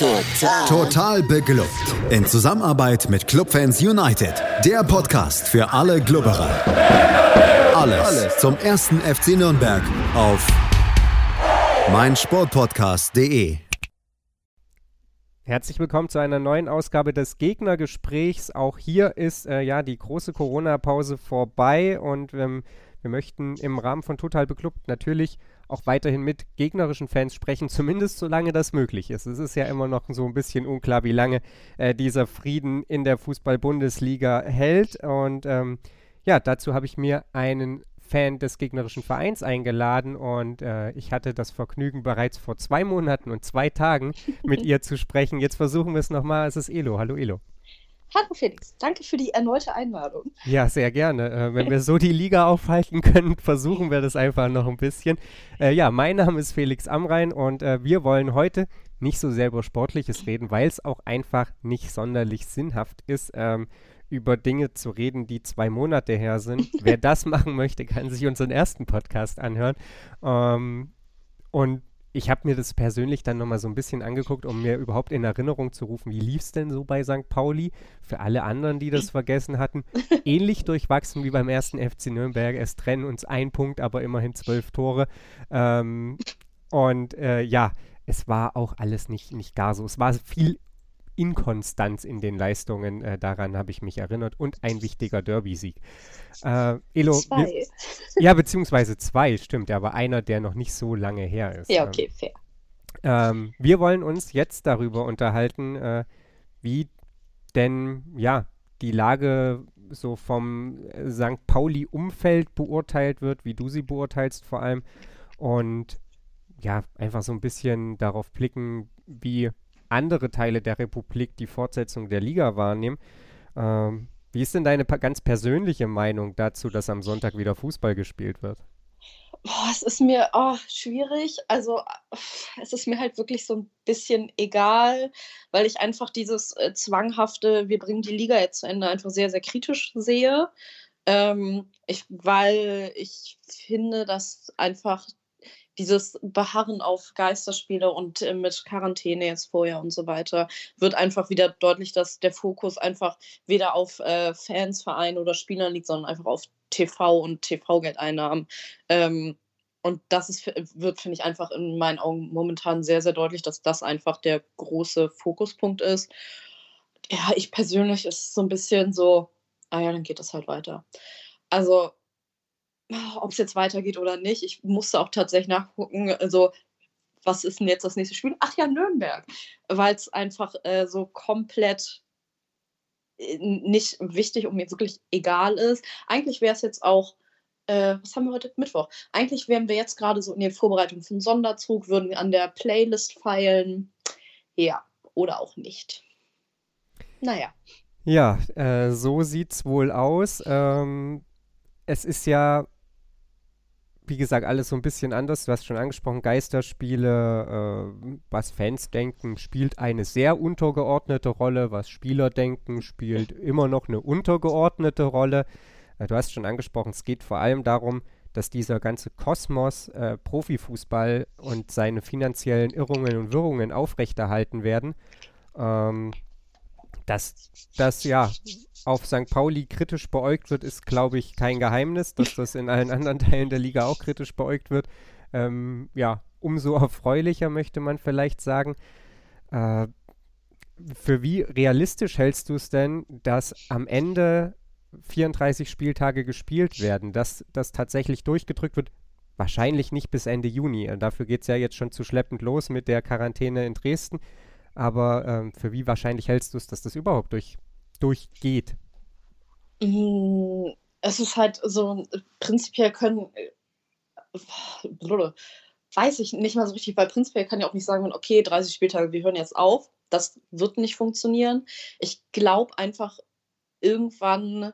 Total. Total beglückt. In Zusammenarbeit mit Clubfans United. Der Podcast für alle Glubberer. Alles, Alles zum ersten FC Nürnberg auf meinsportpodcast.de. Herzlich willkommen zu einer neuen Ausgabe des Gegnergesprächs. Auch hier ist äh, ja die große Corona-Pause vorbei und ähm, wir möchten im Rahmen von Total Beklubbt natürlich auch weiterhin mit gegnerischen Fans sprechen, zumindest solange das möglich ist. Es ist ja immer noch so ein bisschen unklar, wie lange äh, dieser Frieden in der Fußball-Bundesliga hält. Und ähm, ja, dazu habe ich mir einen Fan des gegnerischen Vereins eingeladen und äh, ich hatte das Vergnügen bereits vor zwei Monaten und zwei Tagen mit ihr zu sprechen. Jetzt versuchen wir es nochmal. Es ist Elo. Hallo Elo. Hallo Felix, danke für die erneute Einladung. Ja, sehr gerne. Äh, wenn wir so die Liga aufhalten können, versuchen wir das einfach noch ein bisschen. Äh, ja, mein Name ist Felix Amrein und äh, wir wollen heute nicht so sehr über Sportliches reden, weil es auch einfach nicht sonderlich sinnhaft ist, ähm, über Dinge zu reden, die zwei Monate her sind. Wer das machen möchte, kann sich unseren ersten Podcast anhören. Ähm, und ich habe mir das persönlich dann nochmal so ein bisschen angeguckt, um mir überhaupt in Erinnerung zu rufen, wie lief es denn so bei St. Pauli? Für alle anderen, die das vergessen hatten, ähnlich durchwachsen wie beim ersten FC Nürnberg. Es trennen uns ein Punkt, aber immerhin zwölf Tore. Ähm, und äh, ja, es war auch alles nicht, nicht gar so. Es war viel Inkonstanz in den Leistungen, äh, daran habe ich mich erinnert. Und ein wichtiger Derby-Sieg. Äh, Elo, zwei. Wir, ja, beziehungsweise zwei, stimmt, aber einer, der noch nicht so lange her ist. Ja, okay, fair. Ähm, wir wollen uns jetzt darüber unterhalten, äh, wie denn, ja, die Lage so vom äh, St. Pauli-Umfeld beurteilt wird, wie du sie beurteilst vor allem. Und ja, einfach so ein bisschen darauf blicken, wie andere Teile der Republik die Fortsetzung der Liga wahrnehmen. Ähm, wie ist denn deine ganz persönliche Meinung dazu, dass am Sonntag wieder Fußball gespielt wird? Boah, es ist mir oh, schwierig. Also es ist mir halt wirklich so ein bisschen egal, weil ich einfach dieses äh, zwanghafte, wir bringen die Liga jetzt zu Ende, einfach sehr, sehr kritisch sehe. Ähm, ich, weil ich finde, dass einfach dieses Beharren auf Geisterspiele und äh, mit Quarantäne jetzt vorher und so weiter, wird einfach wieder deutlich, dass der Fokus einfach weder auf äh, Fans, Vereine oder Spielern liegt, sondern einfach auf TV und TV-Geldeinnahmen. Ähm, und das ist, wird, finde ich, einfach in meinen Augen momentan sehr, sehr deutlich, dass das einfach der große Fokuspunkt ist. Ja, ich persönlich ist so ein bisschen so, ah ja, dann geht das halt weiter. Also ob es jetzt weitergeht oder nicht. Ich musste auch tatsächlich nachgucken, also was ist denn jetzt das nächste Spiel? Ach ja, Nürnberg, weil es einfach äh, so komplett äh, nicht wichtig und mir wirklich egal ist. Eigentlich wäre es jetzt auch, äh, was haben wir heute? Mittwoch. Eigentlich wären wir jetzt gerade so in der Vorbereitung für einen Sonderzug, würden an der Playlist feilen. Ja, oder auch nicht. Naja. Ja, äh, so es wohl aus. Ähm, es ist ja wie gesagt, alles so ein bisschen anders. Du hast schon angesprochen, Geisterspiele, äh, was Fans denken, spielt eine sehr untergeordnete Rolle. Was Spieler denken, spielt immer noch eine untergeordnete Rolle. Äh, du hast schon angesprochen, es geht vor allem darum, dass dieser ganze Kosmos äh, Profifußball und seine finanziellen Irrungen und Wirrungen aufrechterhalten werden. Ähm, dass das ja auf St. Pauli kritisch beäugt wird, ist, glaube ich, kein Geheimnis. Dass das in allen anderen Teilen der Liga auch kritisch beäugt wird, ähm, ja, umso erfreulicher möchte man vielleicht sagen. Äh, für wie realistisch hältst du es denn, dass am Ende 34 Spieltage gespielt werden, dass das tatsächlich durchgedrückt wird? Wahrscheinlich nicht bis Ende Juni. Dafür geht es ja jetzt schon zu schleppend los mit der Quarantäne in Dresden. Aber ähm, für wie wahrscheinlich hältst du es, dass das überhaupt durch, durchgeht? Mm, es ist halt so, prinzipiell können, äh, weiß ich nicht mal so richtig, weil prinzipiell kann ja auch nicht sagen, okay, 30 Spieltage, wir hören jetzt auf. Das wird nicht funktionieren. Ich glaube einfach, irgendwann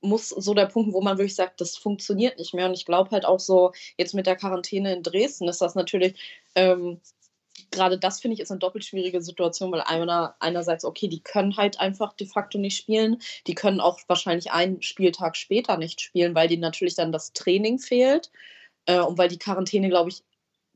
muss so der Punkt, wo man wirklich sagt, das funktioniert nicht mehr. Und ich glaube halt auch so, jetzt mit der Quarantäne in Dresden ist das natürlich ähm, gerade das finde ich ist eine doppelt schwierige Situation, weil einer, einerseits, okay, die können halt einfach de facto nicht spielen. Die können auch wahrscheinlich einen Spieltag später nicht spielen, weil denen natürlich dann das Training fehlt äh, und weil die Quarantäne, glaube ich,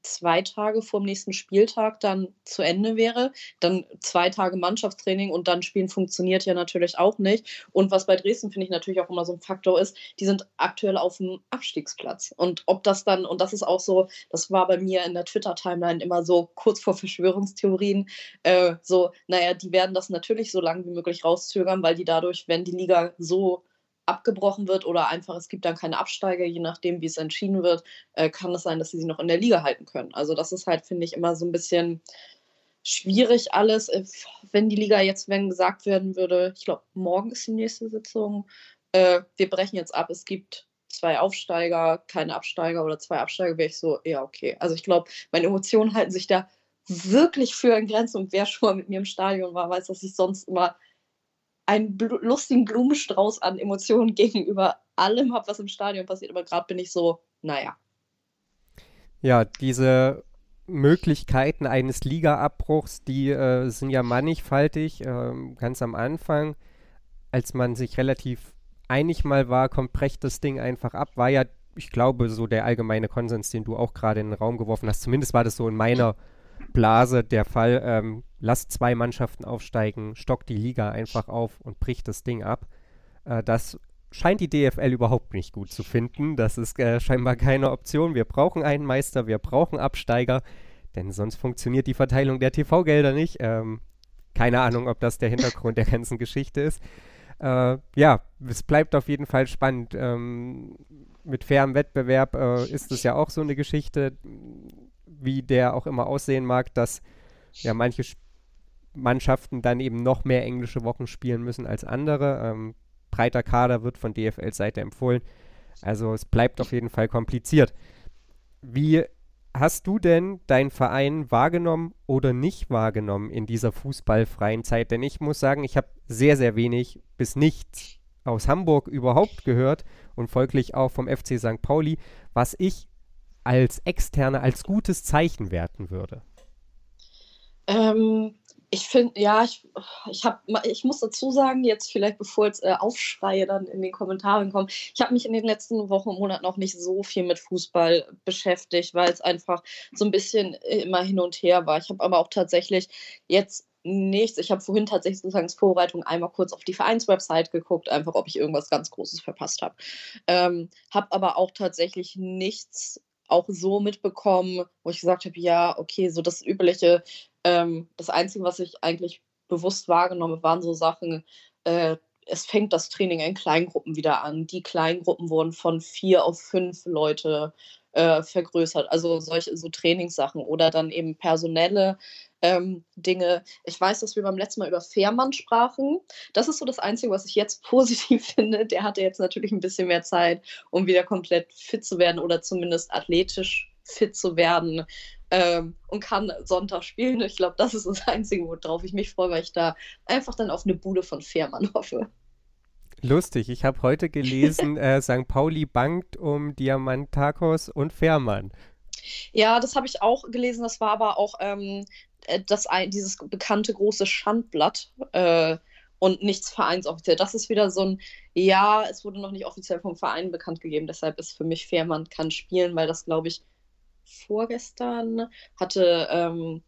zwei Tage vor dem nächsten Spieltag dann zu Ende wäre. Dann zwei Tage Mannschaftstraining und dann spielen funktioniert ja natürlich auch nicht. Und was bei Dresden finde ich natürlich auch immer so ein Faktor ist, die sind aktuell auf dem Abstiegsplatz. Und ob das dann, und das ist auch so, das war bei mir in der Twitter-Timeline immer so kurz vor Verschwörungstheorien, äh, so, naja, die werden das natürlich so lange wie möglich rauszögern, weil die dadurch, wenn die Liga so abgebrochen wird oder einfach es gibt dann keine Absteiger, je nachdem, wie es entschieden wird, äh, kann es sein, dass sie sie noch in der Liga halten können. Also das ist halt, finde ich, immer so ein bisschen schwierig alles. Äh, wenn die Liga jetzt, wenn gesagt werden würde, ich glaube, morgen ist die nächste Sitzung, äh, wir brechen jetzt ab, es gibt zwei Aufsteiger, keine Absteiger oder zwei Absteiger, wäre ich so, ja, okay. Also ich glaube, meine Emotionen halten sich da wirklich für in Grenzen und wer schon mal mit mir im Stadion war, weiß, dass ich sonst immer einen bl lustigen Blumenstrauß an Emotionen gegenüber allem habe, was im Stadion passiert. Aber gerade bin ich so, naja. Ja, diese Möglichkeiten eines Ligaabbruchs, die äh, sind ja mannigfaltig. Äh, ganz am Anfang, als man sich relativ einig mal war, kommt Brecht das Ding einfach ab, war ja, ich glaube, so der allgemeine Konsens, den du auch gerade in den Raum geworfen hast. Zumindest war das so in meiner Blase der Fall. Ähm, lasst zwei Mannschaften aufsteigen, stockt die Liga einfach auf und bricht das Ding ab. Äh, das scheint die DFL überhaupt nicht gut zu finden. Das ist äh, scheinbar keine Option. Wir brauchen einen Meister, wir brauchen Absteiger, denn sonst funktioniert die Verteilung der TV-Gelder nicht. Ähm, keine Ahnung, ob das der Hintergrund der ganzen Geschichte ist. Äh, ja, es bleibt auf jeden Fall spannend. Ähm, mit fairem Wettbewerb äh, ist es ja auch so eine Geschichte, wie der auch immer aussehen mag, dass ja manche Mannschaften dann eben noch mehr englische Wochen spielen müssen als andere. Ähm, breiter Kader wird von DFL-Seite empfohlen. Also es bleibt auf jeden Fall kompliziert. Wie hast du denn deinen Verein wahrgenommen oder nicht wahrgenommen in dieser fußballfreien Zeit? Denn ich muss sagen, ich habe sehr, sehr wenig bis nichts aus Hamburg überhaupt gehört und folglich auch vom FC St. Pauli, was ich als Externe als gutes Zeichen werten würde. Ähm, ich finde, ja, ich, ich, hab, ich muss dazu sagen, jetzt vielleicht bevor jetzt äh, Aufschreie dann in den Kommentaren kommen, ich habe mich in den letzten Wochen und Monaten auch nicht so viel mit Fußball beschäftigt, weil es einfach so ein bisschen immer hin und her war. Ich habe aber auch tatsächlich jetzt nichts. Ich habe vorhin tatsächlich sozusagen als Vorbereitung einmal kurz auf die Vereinswebsite geguckt, einfach ob ich irgendwas ganz Großes verpasst habe. Ähm, habe aber auch tatsächlich nichts auch so mitbekommen, wo ich gesagt habe, ja, okay, so das übliche, ähm, das Einzige, was ich eigentlich bewusst wahrgenommen habe, waren so Sachen, äh, es fängt das Training in Kleingruppen wieder an. Die Kleingruppen wurden von vier auf fünf Leute äh, vergrößert. Also solche so Trainingssachen oder dann eben personelle ähm, Dinge. Ich weiß, dass wir beim letzten Mal über Fährmann sprachen. Das ist so das Einzige, was ich jetzt positiv finde. Der hatte jetzt natürlich ein bisschen mehr Zeit, um wieder komplett fit zu werden oder zumindest athletisch fit zu werden ähm, und kann Sonntag spielen. Ich glaube, das ist das Einzige, worauf ich mich freue, weil ich da einfach dann auf eine Bude von Fährmann hoffe. Lustig, ich habe heute gelesen, äh, St. Pauli bankt um Diamantakos und Fährmann. Ja, das habe ich auch gelesen. Das war aber auch ähm, äh, das, dieses bekannte große Schandblatt äh, und nichts vereinsoffiziell. Das ist wieder so ein, ja, es wurde noch nicht offiziell vom Verein bekannt gegeben. Deshalb ist für mich fair, man kann spielen, weil das, glaube ich, vorgestern hatte, ähm,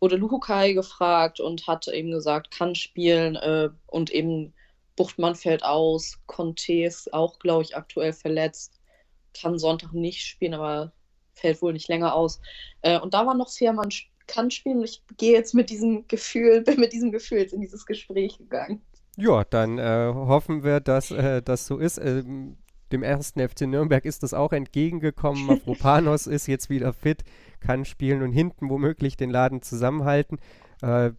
wurde Luhukai gefragt und hat eben gesagt, kann spielen äh, und eben Buchtmann fällt aus, Conte ist auch, glaube ich, aktuell verletzt, kann Sonntag nicht spielen, aber fällt wohl nicht länger aus. Äh, und da war noch Fährmann kann spielen und ich gehe jetzt mit diesem Gefühl, bin mit diesem Gefühl jetzt in dieses Gespräch gegangen. Ja, dann äh, hoffen wir, dass äh, das so ist. Ähm, dem ersten FC Nürnberg ist das auch entgegengekommen. Mavropanos ist jetzt wieder fit, kann spielen und hinten womöglich den Laden zusammenhalten. Äh,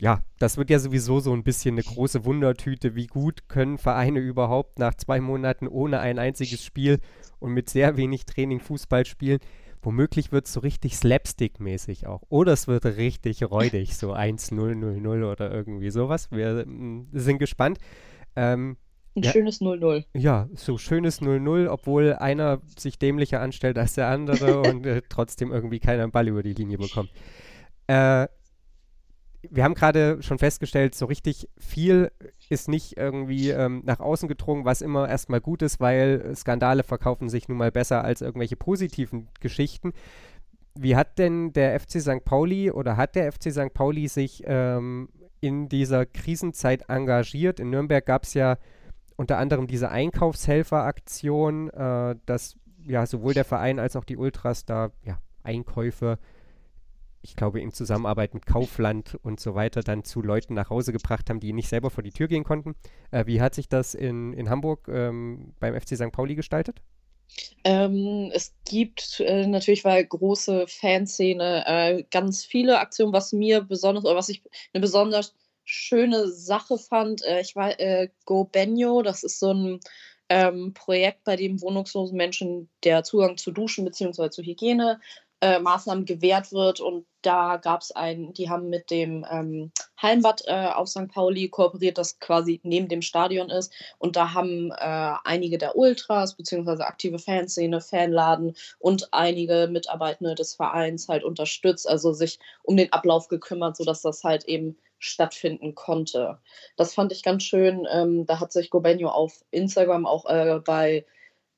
ja, das wird ja sowieso so ein bisschen eine große Wundertüte. Wie gut können Vereine überhaupt nach zwei Monaten ohne ein einziges Spiel und mit sehr wenig Training Fußball spielen? Womöglich wird es so richtig Slapstick-mäßig auch. Oder es wird richtig räudig, so 1-0-0-0 oder irgendwie sowas. Wir mm, sind gespannt. Ähm, ein ja, schönes 0-0. Ja, so schönes 0-0, obwohl einer sich dämlicher anstellt als der andere und äh, trotzdem irgendwie keiner einen Ball über die Linie bekommt. Äh, wir haben gerade schon festgestellt, so richtig viel ist nicht irgendwie ähm, nach außen gedrungen, was immer erstmal gut ist, weil Skandale verkaufen sich nun mal besser als irgendwelche positiven Geschichten. wie hat denn der FC St. Pauli oder hat der FC St. Pauli sich ähm, in dieser Krisenzeit engagiert? In Nürnberg gab es ja unter anderem diese Einkaufshelferaktion, äh, dass ja sowohl der Verein als auch die Ultras da ja, Einkäufe, ich glaube in Zusammenarbeit mit Kaufland und so weiter, dann zu Leuten nach Hause gebracht haben, die nicht selber vor die Tür gehen konnten. Äh, wie hat sich das in, in Hamburg ähm, beim FC St. Pauli gestaltet? Ähm, es gibt äh, natürlich, weil große Fanszene, äh, ganz viele Aktionen, was mir besonders, oder was ich eine besonders schöne Sache fand. Äh, ich war äh, Go Benio, das ist so ein ähm, Projekt, bei dem wohnungslosen Menschen der Zugang zu Duschen bzw. zu Hygiene äh, Maßnahmen gewährt wird. Und da gab es einen, die haben mit dem ähm, Hallenbad äh, auf St. Pauli kooperiert, das quasi neben dem Stadion ist. Und da haben äh, einige der Ultras bzw. aktive Fanszene, Fanladen und einige Mitarbeitende des Vereins halt unterstützt, also sich um den Ablauf gekümmert, sodass das halt eben stattfinden konnte. Das fand ich ganz schön. Ähm, da hat sich Gobenio auf Instagram auch äh, bei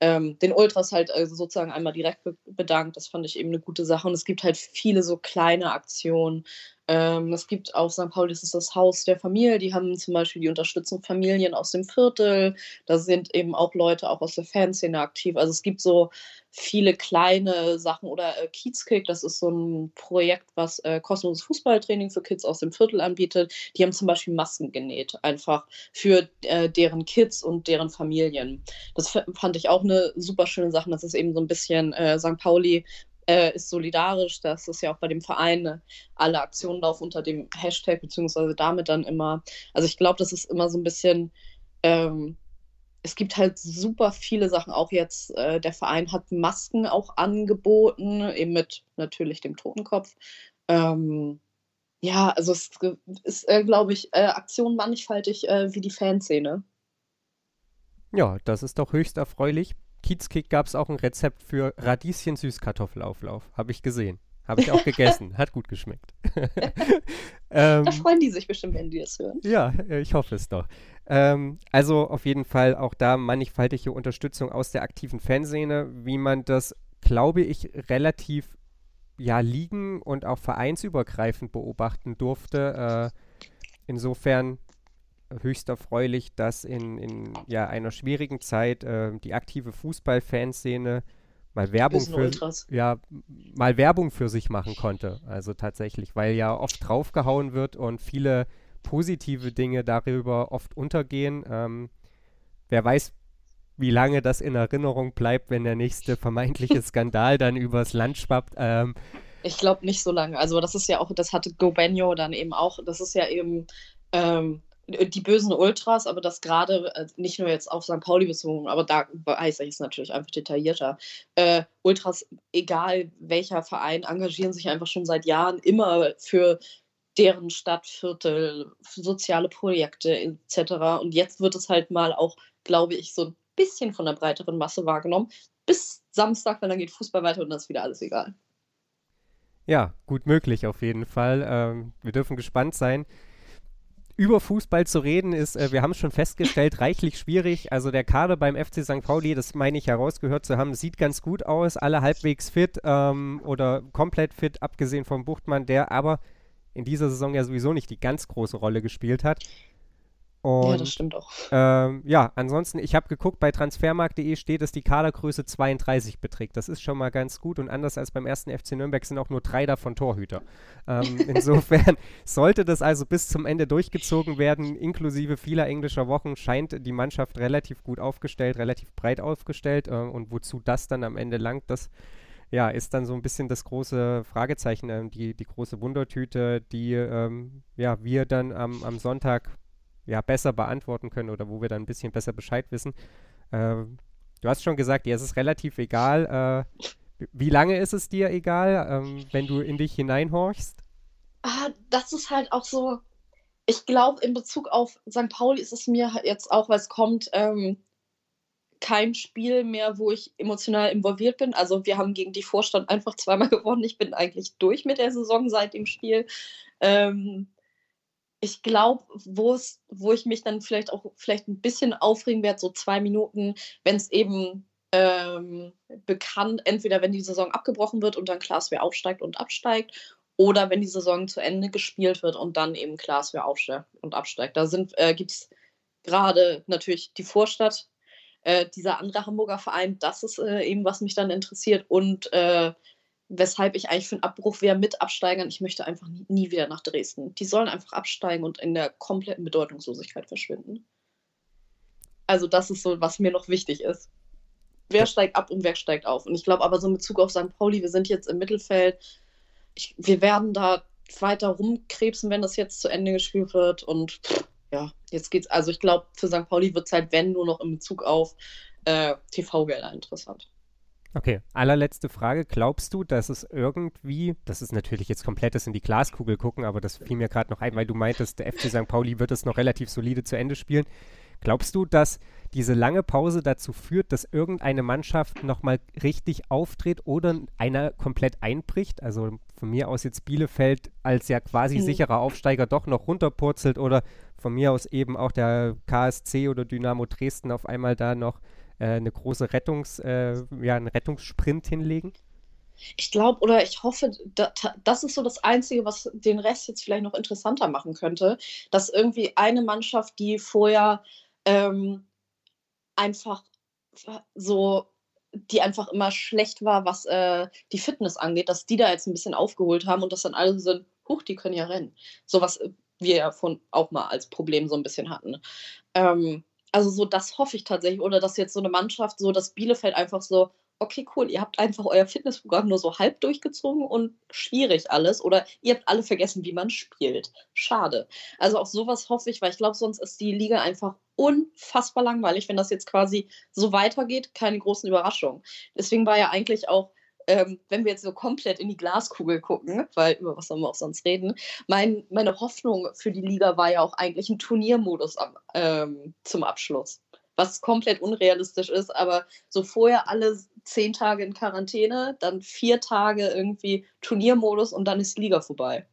ähm, den Ultras halt äh, sozusagen einmal direkt be bedankt. Das fand ich eben eine gute Sache. Und es gibt halt viele so kleine Aktionen. Ähm, es gibt auf St. Pauli, das ist das Haus der Familie, die haben zum Beispiel die Unterstützung Familien aus dem Viertel. Da sind eben auch Leute auch aus der Fanszene aktiv. Also es gibt so viele kleine Sachen oder äh, Kiezkick, das ist so ein Projekt, was äh, kostenloses Fußballtraining für Kids aus dem Viertel anbietet. Die haben zum Beispiel Masken genäht, einfach für äh, deren Kids und deren Familien. Das fand ich auch eine super schöne Sache. Das ist eben so ein bisschen äh, St. Pauli äh, ist solidarisch. Das ist ja auch bei dem Verein. Alle Aktionen laufen unter dem Hashtag, beziehungsweise damit dann immer. Also ich glaube, das ist immer so ein bisschen. Ähm, es gibt halt super viele Sachen. Auch jetzt, äh, der Verein hat Masken auch angeboten, eben mit natürlich dem Totenkopf. Ähm, ja, also es ist, äh, glaube ich, äh, Aktion mannigfaltig äh, wie die Fanszene. Ja, das ist doch höchst erfreulich. Kiezkick gab es auch ein Rezept für Radieschen-Süßkartoffelauflauf. Habe ich gesehen. Habe ich auch gegessen. Hat gut geschmeckt. ähm, da freuen die sich bestimmt, wenn die das hören. Ja, äh, ich hoffe es doch. Ähm, also auf jeden Fall auch da mannigfaltige Unterstützung aus der aktiven Fanszene, wie man das, glaube ich, relativ ja liegen und auch vereinsübergreifend beobachten durfte. Äh, insofern höchst erfreulich, dass in, in ja, einer schwierigen Zeit äh, die aktive Fußballfanszene mal Werbung für ja mal Werbung für sich machen konnte. Also tatsächlich, weil ja oft draufgehauen wird und viele positive Dinge darüber oft untergehen. Ähm, wer weiß, wie lange das in Erinnerung bleibt, wenn der nächste vermeintliche Skandal dann übers Land schwappt. Ähm, ich glaube nicht so lange. Also das ist ja auch, das hatte Gobenio dann eben auch, das ist ja eben ähm, die bösen Ultras, aber das gerade äh, nicht nur jetzt auf St. Pauli bezogen, aber da weiß ich es natürlich einfach detaillierter. Äh, Ultras, egal welcher Verein, engagieren sich einfach schon seit Jahren immer für deren Stadtviertel, soziale Projekte etc. Und jetzt wird es halt mal auch, glaube ich, so ein bisschen von der breiteren Masse wahrgenommen. Bis Samstag, weil dann geht Fußball weiter und dann ist wieder alles egal. Ja, gut möglich auf jeden Fall. Ähm, wir dürfen gespannt sein über Fußball zu reden ist, äh, wir haben es schon festgestellt, reichlich schwierig. Also der Kader beim FC St. Pauli, das meine ich herausgehört zu haben, sieht ganz gut aus, alle halbwegs fit ähm, oder komplett fit, abgesehen vom Buchtmann, der aber in dieser Saison ja sowieso nicht die ganz große Rolle gespielt hat. Und, ja, das stimmt auch. Ähm, ja, ansonsten, ich habe geguckt, bei transfermarkt.de steht, dass die Kadergröße 32 beträgt. Das ist schon mal ganz gut und anders als beim ersten FC Nürnberg sind auch nur drei davon Torhüter. Ähm, insofern sollte das also bis zum Ende durchgezogen werden, inklusive vieler englischer Wochen, scheint die Mannschaft relativ gut aufgestellt, relativ breit aufgestellt äh, und wozu das dann am Ende langt, das ja, ist dann so ein bisschen das große Fragezeichen, äh, die, die große Wundertüte, die ähm, ja, wir dann am, am Sonntag ja, besser beantworten können oder wo wir dann ein bisschen besser Bescheid wissen. Äh, du hast schon gesagt, ja, es ist relativ egal. Äh, wie lange ist es dir egal, ähm, wenn du in dich hineinhorchst? Ah, das ist halt auch so. Ich glaube, in Bezug auf St. Pauli ist es mir jetzt auch, weil es kommt, ähm, kein Spiel mehr, wo ich emotional involviert bin. Also wir haben gegen die Vorstand einfach zweimal gewonnen. Ich bin eigentlich durch mit der Saison seit dem Spiel. Ähm, ich glaube, wo ich mich dann vielleicht auch vielleicht ein bisschen aufregen werde, so zwei Minuten, wenn es eben ähm, bekannt, entweder wenn die Saison abgebrochen wird und dann Glaswehr aufsteigt und absteigt, oder wenn die Saison zu Ende gespielt wird und dann eben Glaswehr aufsteigt und absteigt. Da äh, gibt es gerade natürlich die Vorstadt, äh, dieser andere Hamburger Verein, das ist äh, eben, was mich dann interessiert und äh, weshalb ich eigentlich für einen Abbruch wäre mit Absteigern. Ich möchte einfach nie, nie, wieder nach Dresden. Die sollen einfach absteigen und in der kompletten Bedeutungslosigkeit verschwinden. Also das ist so, was mir noch wichtig ist. Wer steigt ab und wer steigt auf? Und ich glaube aber so in Bezug auf St. Pauli, wir sind jetzt im Mittelfeld. Ich, wir werden da weiter rumkrebsen, wenn das jetzt zu Ende gespielt wird. Und ja, jetzt geht's. Also ich glaube, für St. Pauli wird es halt, wenn, nur noch in Bezug auf äh, TV-Gelder interessant. Okay, allerletzte Frage. Glaubst du, dass es irgendwie, das ist natürlich jetzt komplettes in die Glaskugel gucken, aber das fiel mir gerade noch ein, weil du meintest, der FC St. Pauli wird es noch relativ solide zu Ende spielen. Glaubst du, dass diese lange Pause dazu führt, dass irgendeine Mannschaft nochmal richtig auftritt oder einer komplett einbricht? Also von mir aus jetzt Bielefeld als ja quasi mhm. sicherer Aufsteiger doch noch runterpurzelt oder von mir aus eben auch der KSC oder Dynamo Dresden auf einmal da noch eine große Rettungs, äh, ja, einen Rettungssprint hinlegen? Ich glaube oder ich hoffe, da, das ist so das Einzige, was den Rest jetzt vielleicht noch interessanter machen könnte, dass irgendwie eine Mannschaft, die vorher ähm, einfach so, die einfach immer schlecht war, was äh, die Fitness angeht, dass die da jetzt ein bisschen aufgeholt haben und dass dann alle sind, huch, die können ja rennen. So was äh, wir ja von auch mal als Problem so ein bisschen hatten. Ähm, also so, das hoffe ich tatsächlich. Oder dass jetzt so eine Mannschaft, so dass Bielefeld einfach so, okay, cool, ihr habt einfach euer Fitnessprogramm nur so halb durchgezogen und schwierig alles. Oder ihr habt alle vergessen, wie man spielt. Schade. Also auch sowas hoffe ich, weil ich glaube, sonst ist die Liga einfach unfassbar langweilig, wenn das jetzt quasi so weitergeht. Keine großen Überraschungen. Deswegen war ja eigentlich auch ähm, wenn wir jetzt so komplett in die Glaskugel gucken, weil über was sollen wir auch sonst reden, mein, meine Hoffnung für die Liga war ja auch eigentlich ein Turniermodus am, ähm, zum Abschluss. Was komplett unrealistisch ist, aber so vorher alle zehn Tage in Quarantäne, dann vier Tage irgendwie Turniermodus und dann ist die Liga vorbei.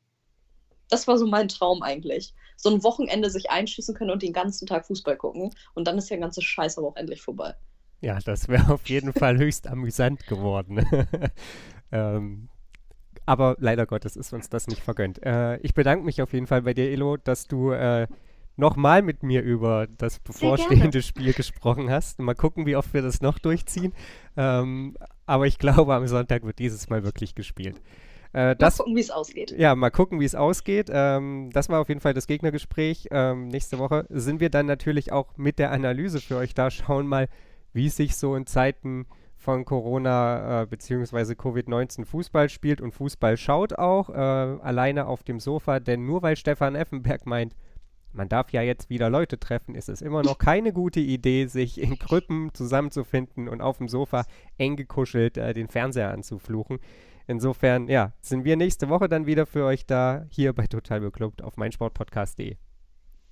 Das war so mein Traum eigentlich. So ein Wochenende sich einschließen können und den ganzen Tag Fußball gucken und dann ist der ganze Scheiß aber auch endlich vorbei. Ja, das wäre auf jeden Fall höchst amüsant geworden. ähm, aber leider Gottes ist uns das nicht vergönnt. Äh, ich bedanke mich auf jeden Fall bei dir, Elo, dass du äh, nochmal mit mir über das bevorstehende Spiel gesprochen hast. Mal gucken, wie oft wir das noch durchziehen. Ähm, aber ich glaube, am Sonntag wird dieses Mal wirklich gespielt. Äh, das, mal gucken, wie es ausgeht. Ja, mal gucken, wie es ausgeht. Ähm, das war auf jeden Fall das Gegnergespräch. Ähm, nächste Woche sind wir dann natürlich auch mit der Analyse für euch da. Schauen mal, wie es sich so in Zeiten von Corona äh, bzw. Covid-19 Fußball spielt und Fußball schaut auch, äh, alleine auf dem Sofa. Denn nur weil Stefan Effenberg meint, man darf ja jetzt wieder Leute treffen, ist es immer noch keine gute Idee, sich in Gruppen zusammenzufinden und auf dem Sofa eng gekuschelt äh, den Fernseher anzufluchen. Insofern, ja, sind wir nächste Woche dann wieder für euch da, hier bei Total Beklubbt auf meinsportpodcast.de.